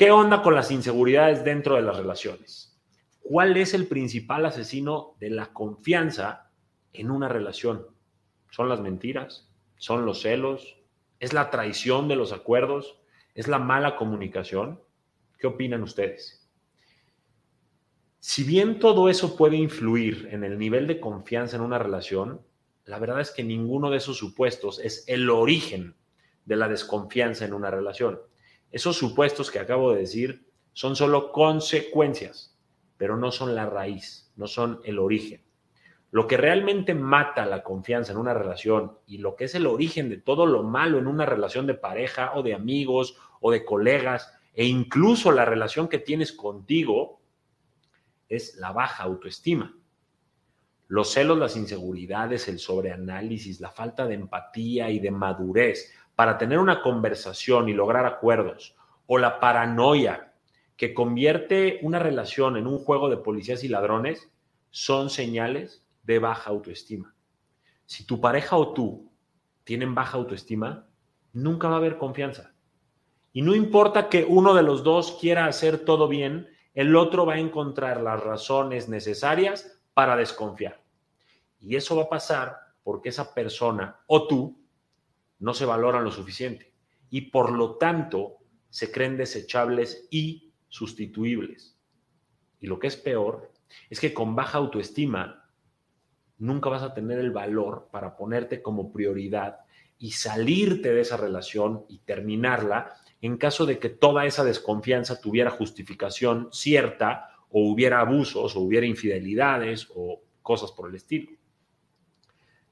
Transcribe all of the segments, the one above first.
¿Qué onda con las inseguridades dentro de las relaciones? ¿Cuál es el principal asesino de la confianza en una relación? ¿Son las mentiras? ¿Son los celos? ¿Es la traición de los acuerdos? ¿Es la mala comunicación? ¿Qué opinan ustedes? Si bien todo eso puede influir en el nivel de confianza en una relación, la verdad es que ninguno de esos supuestos es el origen de la desconfianza en una relación. Esos supuestos que acabo de decir son solo consecuencias, pero no son la raíz, no son el origen. Lo que realmente mata la confianza en una relación y lo que es el origen de todo lo malo en una relación de pareja o de amigos o de colegas e incluso la relación que tienes contigo es la baja autoestima. Los celos, las inseguridades, el sobreanálisis, la falta de empatía y de madurez para tener una conversación y lograr acuerdos, o la paranoia que convierte una relación en un juego de policías y ladrones, son señales de baja autoestima. Si tu pareja o tú tienen baja autoestima, nunca va a haber confianza. Y no importa que uno de los dos quiera hacer todo bien, el otro va a encontrar las razones necesarias para desconfiar. Y eso va a pasar porque esa persona o tú no se valoran lo suficiente y por lo tanto se creen desechables y sustituibles. Y lo que es peor es que con baja autoestima nunca vas a tener el valor para ponerte como prioridad y salirte de esa relación y terminarla en caso de que toda esa desconfianza tuviera justificación cierta o hubiera abusos o hubiera infidelidades o cosas por el estilo.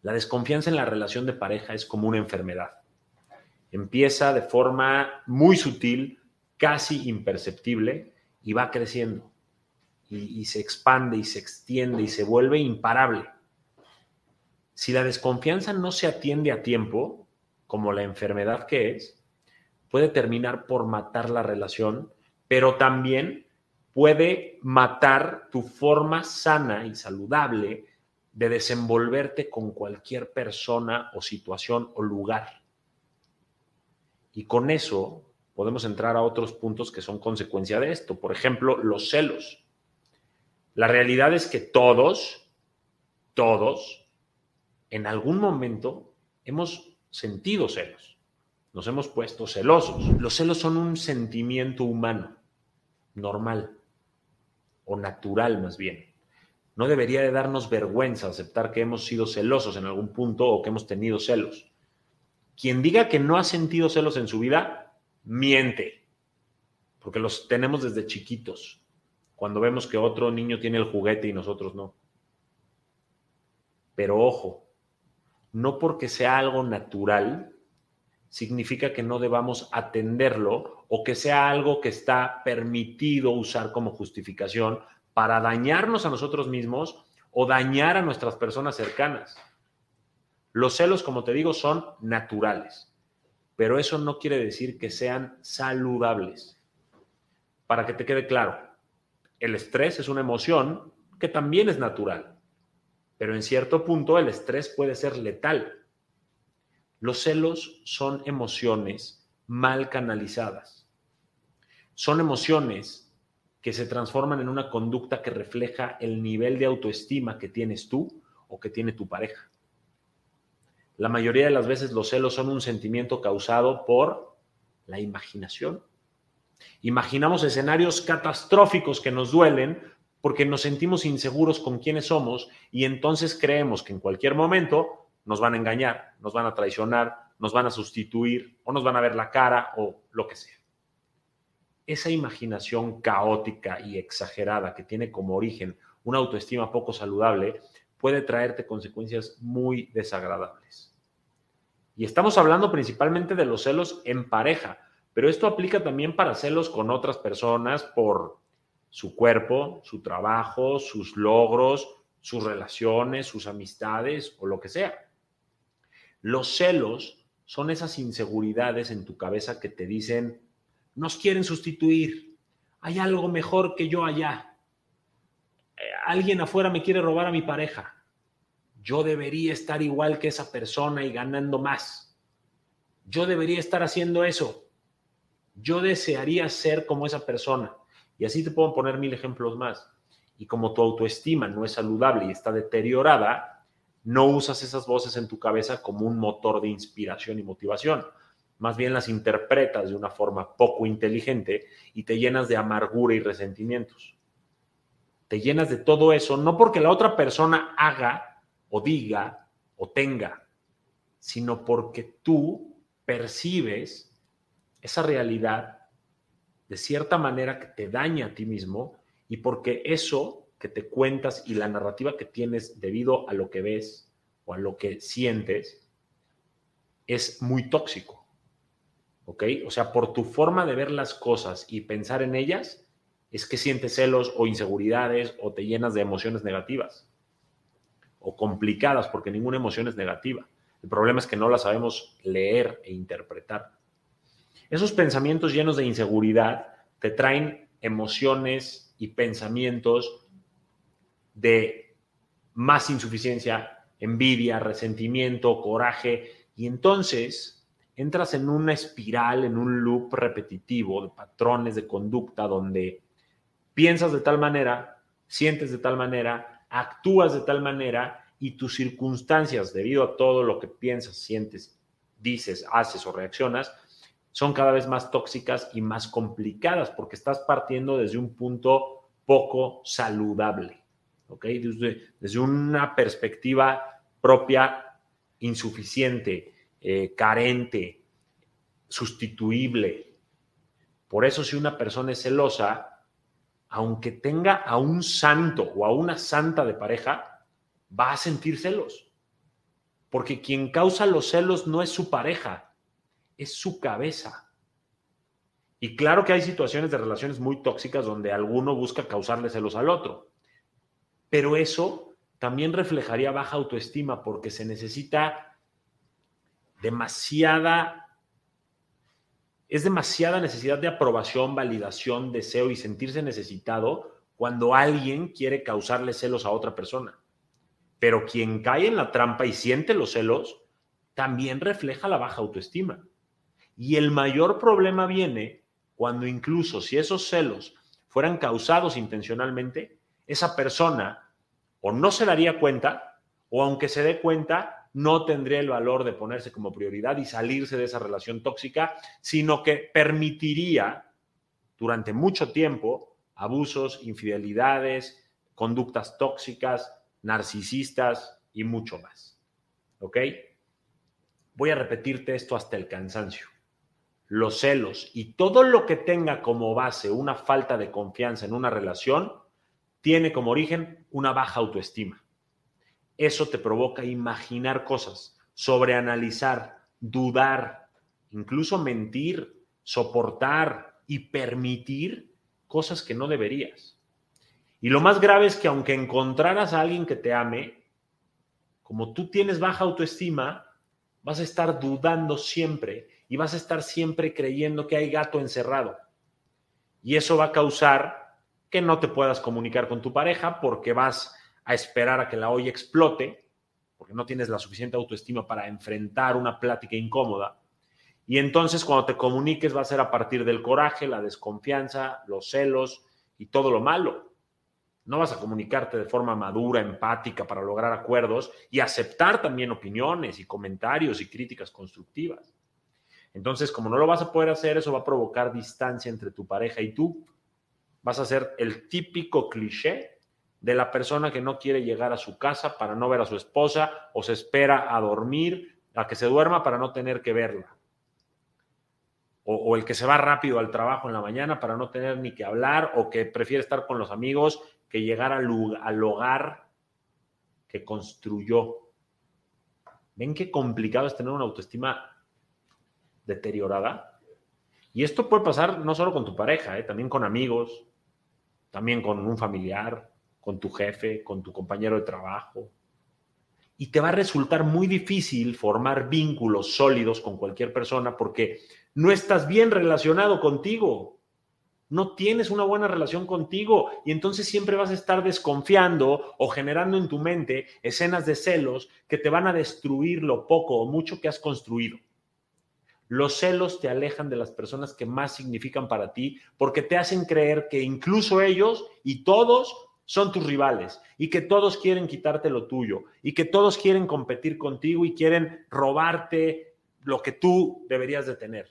La desconfianza en la relación de pareja es como una enfermedad. Empieza de forma muy sutil, casi imperceptible, y va creciendo. Y, se expande y se extiende y se vuelve imparable. Si la desconfianza no se atiende a tiempo, como la enfermedad que es, puede terminar por matar la relación, pero también puede matar tu forma sana y saludable de desenvolverte con cualquier persona o situación o lugar. Y con eso podemos entrar a otros puntos que son consecuencia de esto. Por ejemplo, los celos. La realidad es que todos, todos, en algún momento hemos sentido celos nos hemos puesto celosos. Los celos son un sentimiento humano, normal o natural más bien. No debería de darnos vergüenza aceptar que hemos sido celosos en algún punto o que hemos tenido celos. Quien diga que no ha sentido celos en su vida, miente, porque los tenemos desde chiquitos, cuando vemos que otro niño tiene el juguete y nosotros no. Pero ojo, no porque sea algo natural, significa que no debamos atenderlo o que sea algo que está permitido usar como justificación para dañarnos a nosotros mismos o dañar a nuestras personas cercanas. Los celos, como te digo, son naturales, pero eso no quiere decir que sean saludables. Para que te quede claro, el estrés es una emoción que también es natural, pero en cierto punto el estrés puede ser letal los celos son emociones mal canalizadas. Son emociones que se transforman en una conducta que refleja el nivel de autoestima que tienes tú o que tiene tu pareja. La mayoría de las veces los celos son un sentimiento causado por la imaginación. Imaginamos escenarios catastróficos que nos duelen porque nos sentimos inseguros con quienes somos y entonces creemos que en cualquier momento nos van a engañar, nos van a traicionar, nos van a sustituir o nos van a ver la cara o lo que sea. Esa imaginación caótica y exagerada que tiene como origen una autoestima poco saludable puede traerte consecuencias muy desagradables. Y estamos hablando principalmente de los celos en pareja, pero esto aplica también para celos con otras personas por su cuerpo, su trabajo, sus logros, sus relaciones, sus amistades o lo que sea. Los celos son esas inseguridades en tu cabeza que te dicen, nos quieren sustituir, hay algo mejor que yo allá, eh, alguien afuera me quiere robar a mi pareja, yo debería estar igual que esa persona y ganando más, yo debería estar haciendo eso, Yo desearía ser como esa persona. Y así te puedo poner mil ejemplos más. Y como tu autoestima no es saludable y está deteriorada, no usas esas voces en tu cabeza como un motor de inspiración y motivación. Más bien las interpretas de una forma poco inteligente y te llenas de amargura y resentimientos. Te llenas de todo eso, no porque la otra persona haga o diga o tenga, sino porque tú percibes esa realidad de cierta manera que te daña a ti mismo y porque eso que te cuentas y la narrativa que tienes debido a lo que ves o a lo que sientes es muy tóxico. ¿Ok? O sea, por tu forma de ver las cosas y pensar en ellas, es que sientes celos o inseguridades o te llenas de emociones negativas o complicadas, porque ninguna emoción es negativa. El problema es que no la sabemos leer e interpretar. Esos pensamientos llenos de inseguridad te traen emociones y pensamientos de más insuficiencia, envidia, resentimiento, coraje, y entonces entras en una espiral, en un loop repetitivo de patrones de conducta donde piensas de tal manera, sientes de tal manera, actúas de tal manera y tus circunstancias, debido a todo lo que piensas, sientes, dices, haces o reaccionas, son cada vez más tóxicas y más complicadas porque estás partiendo desde un punto poco saludable, ¿ok? Desde, una perspectiva propia insuficiente, eh, carente, sustituible. Por eso si una persona es celosa, aunque tenga a un santo o a una santa de pareja, va a sentir celos. Porque quien causa los celos no es su pareja, es su cabeza. Y claro que hay situaciones de relaciones muy tóxicas donde alguno busca causarle celos al otro. Pero eso también reflejaría baja autoestima porque se necesita demasiada es demasiada necesidad de aprobación, validación, deseo y sentirse necesitado cuando alguien quiere causarle celos a otra persona. Pero quien cae en la trampa y siente los celos, también refleja la baja autoestima. Y el mayor problema viene cuando incluso si esos celos fueran causados intencionalmente, esa persona o no se daría cuenta, o aunque se dé cuenta, no tendría el valor de ponerse como prioridad y salirse de esa relación tóxica, sino que permitiría durante mucho tiempo abusos, infidelidades, conductas tóxicas, narcisistas y mucho más. ¿Ok? Voy a repetirte esto hasta el cansancio. Los celos y todo lo que tenga como base una falta de confianza en una relación tiene como origen una baja autoestima. Eso te provoca imaginar cosas, sobreanalizar, dudar, incluso mentir, soportar y permitir cosas que no deberías. Y lo más grave es que aunque encontraras a alguien que te ame, como tú tienes baja autoestima, vas a estar dudando siempre y vas a estar siempre creyendo que hay gato encerrado. Y eso va a causar que no te puedas comunicar con tu pareja porque vas a esperar a que la olla explote, porque no tienes la suficiente autoestima para enfrentar una plática incómoda. Y entonces cuando te comuniques va a ser a partir del coraje, la desconfianza, los celos y todo lo malo. No vas a comunicarte de forma madura, empática para lograr acuerdos y aceptar también opiniones y comentarios y críticas constructivas. Entonces, como no lo vas a poder hacer, eso va a provocar distancia entre tu pareja y tú. Vas a ser el típico cliché de la persona que no quiere llegar a su casa para no ver a su esposa o se espera a dormir, a que se duerma para no tener que verla. O, el que se va rápido al trabajo en la mañana para no tener ni que hablar o que prefiere estar con los amigos que llegar al, hogar que construyó. ¿Ven qué complicado es tener una autoestima deteriorada? Y esto puede pasar no solo con tu pareja, ¿eh? también con amigos, también con un familiar, con tu jefe, con tu compañero de trabajo. Y te va a resultar muy difícil formar vínculos sólidos con cualquier persona porque no estás bien relacionado contigo no tienes una buena relación contigo y entonces siempre vas a estar desconfiando o generando en tu mente escenas de celos que te van a destruir lo poco o mucho que has construido. Los celos te alejan de las personas que más significan para ti porque te hacen creer que incluso ellos y todos son tus rivales y que todos quieren quitarte lo tuyo y que todos quieren competir contigo y quieren robarte lo que tú deberías de tener.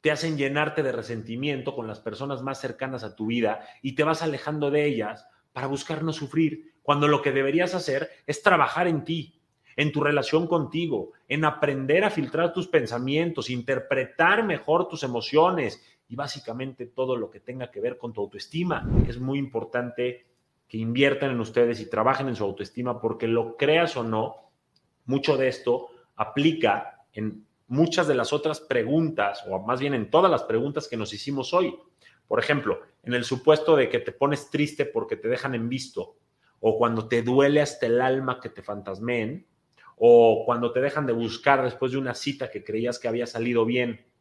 Te hacen llenarte de resentimiento con las personas más cercanas a tu vida y te vas alejando de ellas para buscar no sufrir, cuando lo que deberías hacer es trabajar en ti, en tu relación contigo, en aprender a filtrar tus pensamientos, interpretar mejor tus emociones y básicamente todo lo que tenga que ver con tu autoestima. Es muy importante que inviertan en ustedes y trabajen en su autoestima porque lo creas o no, mucho de esto aplica en muchas de las otras preguntas, o más bien en todas las preguntas que nos hicimos hoy. Por ejemplo, en el supuesto de que te pones triste porque te dejan en visto, o cuando te duele hasta el alma que te fantasmeen, o cuando te dejan de buscar después de una cita que creías que había salido bien,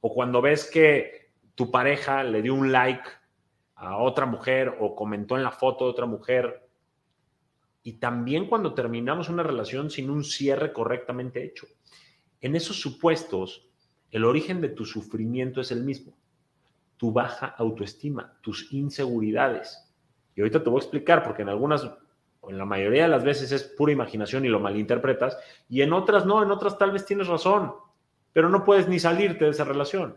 o cuando ves que tu pareja le dio un like a otra mujer o comentó en la foto de otra mujer, y también cuando terminamos una relación sin un cierre correctamente hecho. En esos supuestos, el origen de tu sufrimiento es el mismo, tu baja autoestima, tus inseguridades. Y ahorita te voy a explicar, porque en algunas en la mayoría de las veces es pura imaginación y lo malinterpretas, y en otras no, en otras tal vez tienes razón, pero no puedes ni salirte de esa relación.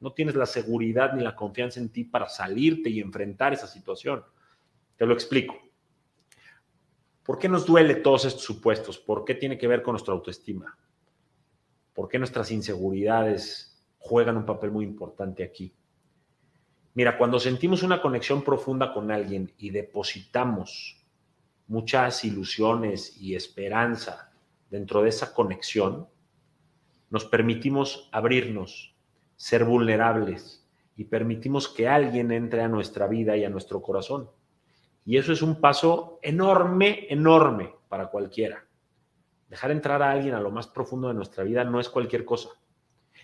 No tienes la seguridad ni la confianza en ti para salirte y enfrentar esa situación. Te lo explico. ¿Por qué nos duele todos estos supuestos? ¿Por qué tiene que ver con nuestra autoestima? ¿Por qué nuestras inseguridades juegan un papel muy importante aquí? Mira, cuando sentimos una conexión profunda con alguien y depositamos muchas ilusiones y esperanza dentro de esa conexión, nos permitimos abrirnos, ser vulnerables y permitimos que alguien entre a nuestra vida y a nuestro corazón. Y eso es un paso enorme, enorme para cualquiera. Dejar entrar a alguien a lo más profundo de nuestra vida no es cualquier cosa.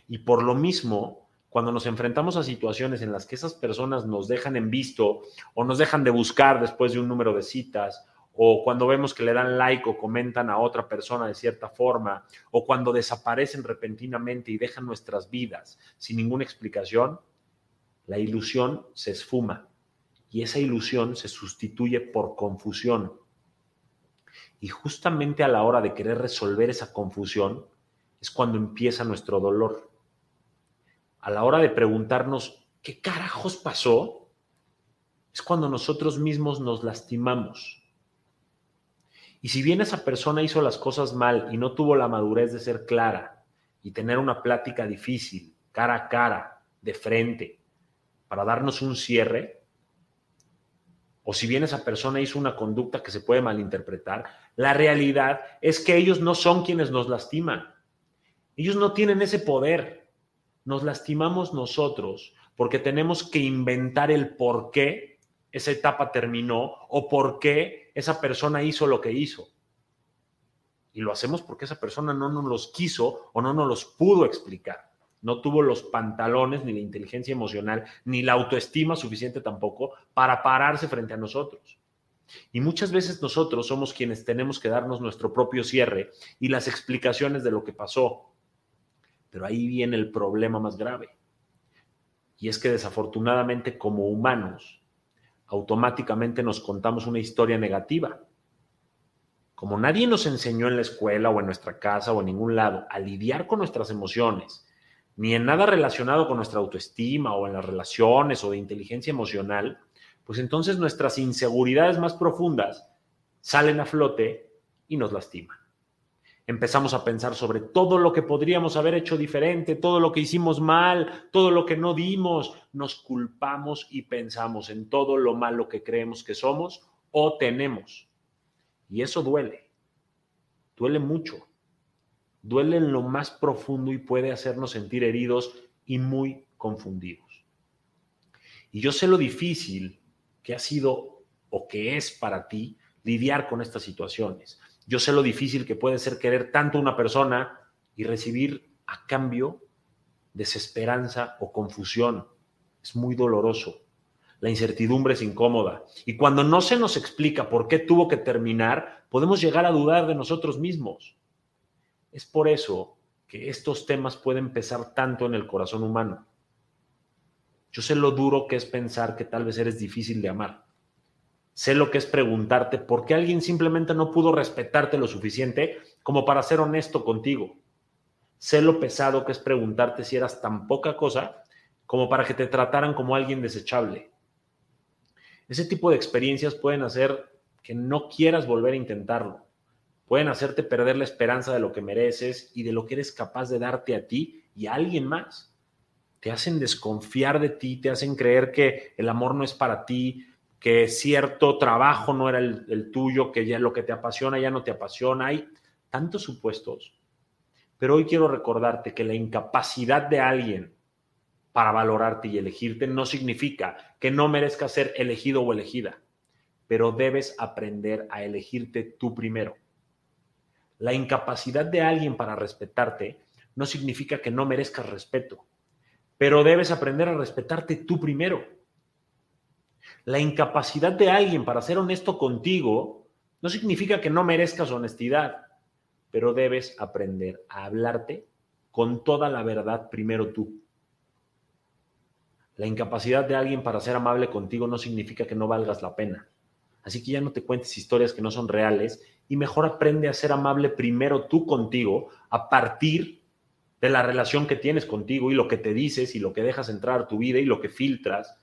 Y por lo mismo, cuando nos enfrentamos a situaciones en las que esas personas nos dejan en visto o nos dejan de buscar después de un número de citas o cuando vemos que le dan like o comentan a otra persona de cierta forma, o cuando desaparecen repentinamente y dejan nuestras vidas sin ninguna explicación, la ilusión se esfuma y esa ilusión se sustituye por confusión. Y justamente a la hora de querer resolver esa confusión es cuando empieza nuestro dolor. A la hora de preguntarnos qué carajos pasó, es cuando nosotros mismos nos lastimamos y si bien esa persona hizo las cosas mal y no tuvo la madurez de ser clara y tener una plática difícil, cara a cara, de frente, para darnos un cierre, o si bien esa persona hizo una conducta que se puede malinterpretar, la realidad es que ellos no son quienes nos lastiman. Ellos no tienen ese poder. Nos lastimamos nosotros porque tenemos que inventar el por qué esa etapa terminó o por qué esa persona hizo lo que hizo. Y lo hacemos porque esa persona no nos los quiso o no nos los pudo explicar. No tuvo los pantalones, ni la inteligencia emocional, ni la autoestima suficiente tampoco para pararse frente a nosotros. Y muchas veces nosotros somos quienes tenemos que darnos nuestro propio cierre y las explicaciones de lo que pasó. Pero ahí viene el problema más grave. Y es que desafortunadamente como humanos automáticamente nos contamos una historia negativa. Como nadie nos enseñó en la escuela o en nuestra casa o en ningún lado a lidiar con nuestras emociones, ni en nada relacionado con nuestra autoestima o en las relaciones o de inteligencia emocional, pues entonces nuestras inseguridades más profundas salen a flote y nos lastiman empezamos a pensar sobre todo lo que podríamos haber hecho diferente, todo lo que hicimos mal, todo lo que no dimos, nos culpamos y pensamos en todo lo malo que creemos que somos o tenemos. Y eso duele, duele mucho, duele en lo más profundo y puede hacernos sentir heridos y muy confundidos. Y yo sé lo difícil que ha sido o que es para ti lidiar con estas situaciones. Yo sé lo difícil que puede ser querer tanto a una persona y recibir a cambio desesperanza o confusión. Es muy doloroso. La incertidumbre es incómoda. Y cuando no se nos explica por qué tuvo que terminar, podemos llegar a dudar de nosotros mismos. Es por eso que estos temas pueden pesar tanto en el corazón humano. Yo sé lo duro que es pensar que tal vez eres difícil de amar. Sé lo que es preguntarte por qué alguien simplemente no pudo respetarte lo suficiente como para ser honesto contigo. Sé lo pesado que es preguntarte si eras tan poca cosa como para que te trataran como alguien desechable. Ese tipo de experiencias pueden hacer que no quieras volver a intentarlo. Pueden hacerte perder la esperanza de lo que mereces y de lo que eres capaz de darte a ti y a alguien más. Te hacen desconfiar de ti, te hacen creer que el amor no es para ti, que cierto trabajo no era el, tuyo, que ya lo que te apasiona ya no te apasiona. Hay tantos supuestos. Pero hoy quiero recordarte que la incapacidad de alguien para valorarte y elegirte no significa que no merezcas ser elegido o elegida, pero debes aprender a elegirte tú primero. La incapacidad de alguien para respetarte no significa que no merezcas respeto, pero debes aprender a respetarte tú primero. La incapacidad de alguien para ser honesto contigo no significa que no merezcas honestidad, pero debes aprender a hablarte con toda la verdad primero tú. La incapacidad de alguien para ser amable contigo no significa que no valgas la pena. Así que ya no te cuentes historias que no son reales y mejor aprende a ser amable primero tú contigo a partir de la relación que tienes contigo y lo que te dices y lo que dejas entrar a tu vida y lo que filtras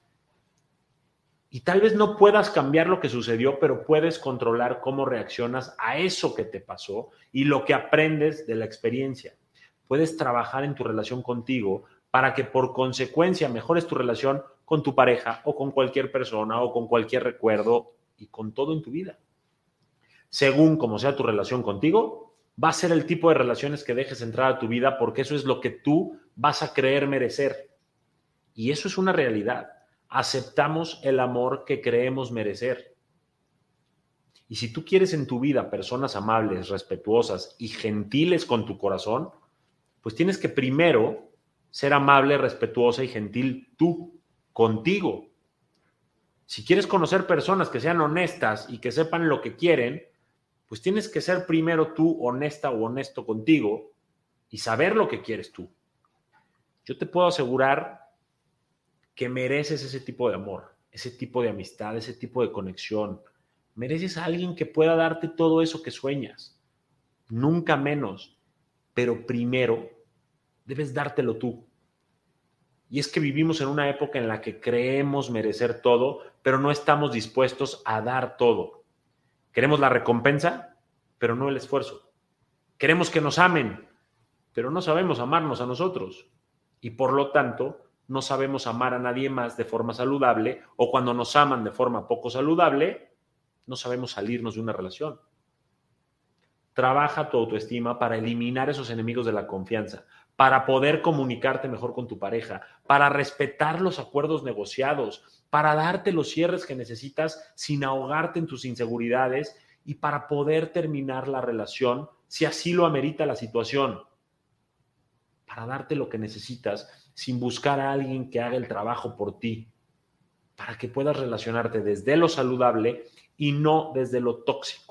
y tal vez no puedas cambiar lo que sucedió, pero puedes controlar cómo reaccionas a eso que te pasó y lo que aprendes de la experiencia. Puedes trabajar en tu relación contigo para que por consecuencia mejores tu relación con tu pareja o con cualquier persona o con cualquier recuerdo y con todo en tu vida. Según como sea tu relación contigo, va a ser el tipo de relaciones que dejes entrar a tu vida porque eso es lo que tú vas a creer merecer. Y eso es una realidad aceptamos el amor que creemos merecer. Y si tú quieres en tu vida personas amables, respetuosas y gentiles con tu corazón, pues tienes que primero ser amable, respetuosa y gentil tú, contigo. Si quieres conocer personas que sean honestas y que sepan lo que quieren, pues tienes que ser primero tú honesta o honesto contigo y saber lo que quieres tú. Yo te puedo asegurar que mereces ese tipo de amor, ese tipo de amistad, ese tipo de conexión. Mereces a alguien que pueda darte todo eso que sueñas. Nunca menos. Pero primero debes dártelo tú. Y es que vivimos en una época en la que creemos merecer todo, pero no estamos dispuestos a dar todo. Queremos la recompensa, pero no el esfuerzo. Queremos que nos amen, pero no sabemos amarnos a nosotros. Y por lo tanto, no sabemos amar a nadie más de forma saludable o cuando nos aman de forma poco saludable, no sabemos salirnos de una relación. Trabaja tu autoestima para eliminar esos enemigos de la confianza, para poder comunicarte mejor con tu pareja, para respetar los acuerdos negociados, para darte los cierres que necesitas sin ahogarte en tus inseguridades y para poder terminar la relación si así lo amerita la situación, para darte lo que necesitas sin buscar a alguien que haga el trabajo por ti, para que puedas relacionarte desde lo saludable y no desde lo tóxico.